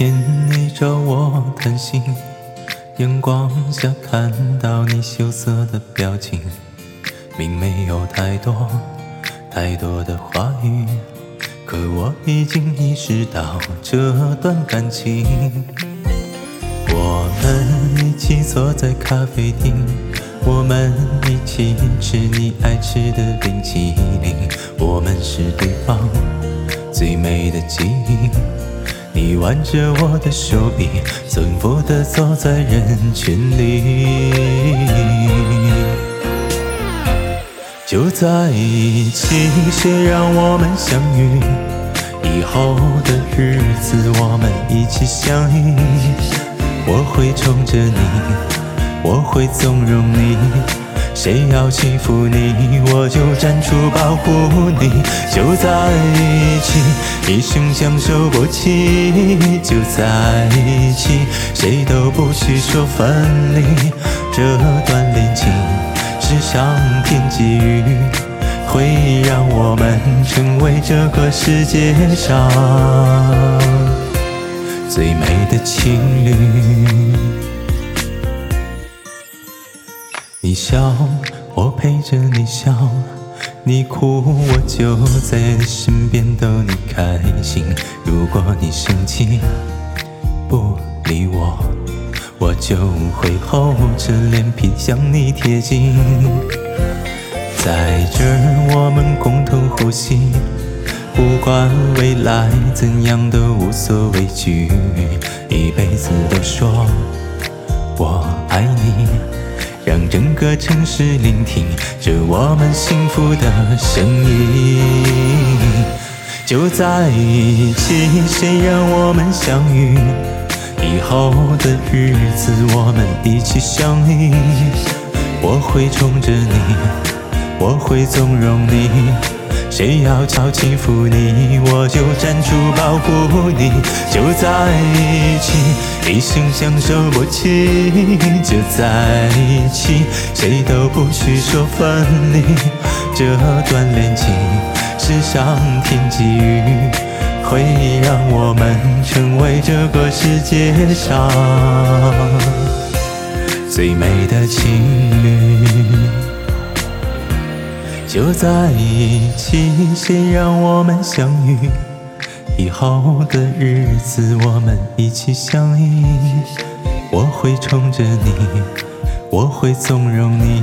天你找我谈心，阳光下看到你羞涩的表情，并没有太多太多的话语，可我已经意识到这段感情。我们一起坐在咖啡厅，我们一起吃你爱吃的冰淇淋，我们是对方最美的记忆。你挽着我的手臂，幸福地走在人群里。就在一起，谁让我们相遇？以后的日子，我们一起相依。我会宠着你，我会纵容你。谁要欺负你，我就站出保护你。就在一起，一生相守不弃。就在一起，谁都不许说分离。这段恋情是上天给予，会让我们成为这个世界上最美的情侣。你笑，我陪着你笑；你哭，我就在身边逗你开心。如果你生气不理我，我就会厚着脸皮向你贴近。在这儿，我们共同呼吸，不管未来怎样都无所畏惧，一辈子都说我爱你。让整个城市聆听着我们幸福的声音。就在一起，谁让我们相遇？以后的日子，我们一起相依。我会宠着你，我会纵容你。谁要巧欺负你，我就站出保护你。就在一起，一生相守不弃。就在一起，谁都不许说分离。这段恋情是上天给予，会让我们成为这个世界上最美的情侣。就在一起，谁让我们相遇？以后的日子，我们一起相依。我会宠着你，我会纵容你。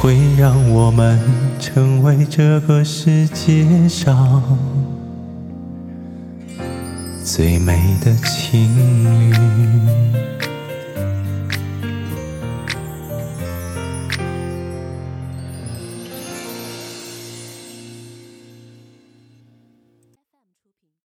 会让我们成为这个世界上最美的情侣。